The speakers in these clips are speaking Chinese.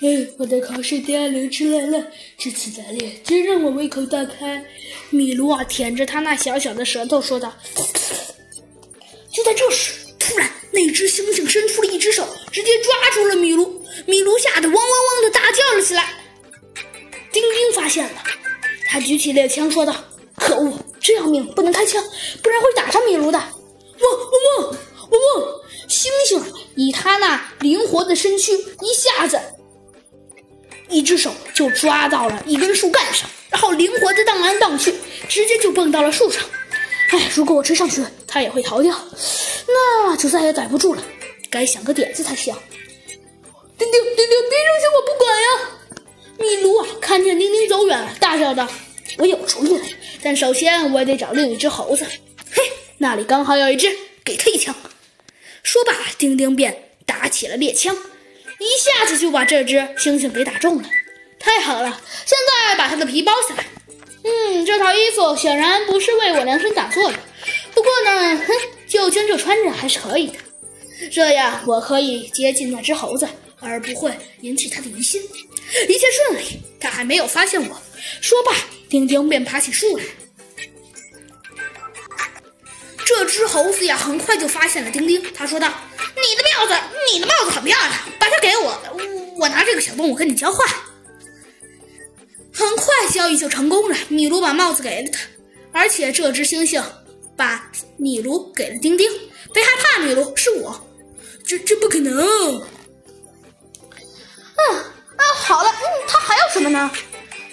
哎，我的口水都要流出来了！这次打猎真让我胃口大开。米卢啊，舔着他那小小的舌头说道。就在这时，突然那只猩猩伸出了一只手，直接抓住了米卢。米卢吓得汪汪汪的大叫了起来。丁丁发现了，他举起猎枪说道：“可恶，这要命，不能开枪，不然会打上米卢的。”汪汪汪汪汪！猩猩以他那灵活的身躯，一下子。一只手就抓到了一根树干上，然后灵活的荡来荡去，直接就蹦到了树上。哎，如果我追上去，它也会逃掉，那就再也逮不住了。该想个点子才行。丁丁，丁丁，别扔下我不管呀！米卢啊，看见丁丁走远了，大叫道：“我有主意了，但首先我也得找另一只猴子。嘿，那里刚好有一只，给他一枪。”说罢，丁丁便打起了猎枪。一下子就把这只猩猩给打中了，太好了！现在把它的皮剥下来。嗯，这套衣服显然不是为我量身打做的，不过呢，哼，就将就穿着还是可以的。这样我可以接近那只猴子，而不会引起它的疑心。一切顺利，它还没有发现我。说罢，丁丁便爬起树来。这只猴子呀，很快就发现了丁丁。他说道：“你的帽子，你的帽子很漂亮。”把它给我，我拿这个小动物跟你交换。很快交易就成功了，米卢把帽子给了他，而且这只猩猩把米卢给了丁丁。别害怕，米卢，是我。这这不可能。嗯啊，好了，嗯，他还要什么呢？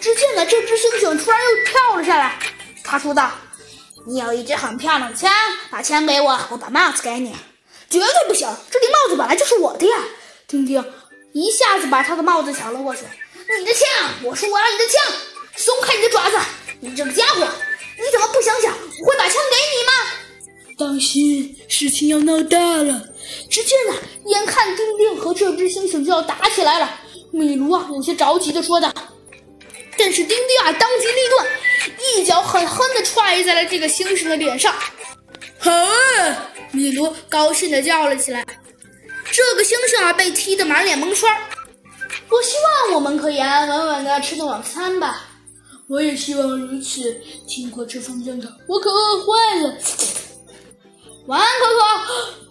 只见呢，这只猩猩突然又跳了下来。他说道：“你有一支很漂亮的枪，把枪给我，我把帽子给你。”绝对不行，这顶帽子本来就是我的呀。丁丁一下子把他的帽子抢了过去。你的枪！我说我要你的枪！松开你的爪子！你这个家伙！你怎么不想想我会把枪给你吗？当心，事情要闹大了！只见呢，眼看丁丁和这只猩猩就要打起来了，米卢啊有些着急的说道。但是丁丁啊当机立断，一脚狠狠的踹在了这个猩猩的脸上。好啊！米卢高兴地叫了起来。这个猩猩啊，被踢得满脸蒙圈。我希望我们可以安安稳稳的吃顿晚餐吧。我也希望如此。经过这番争吵，我可饿坏了。晚安，可可。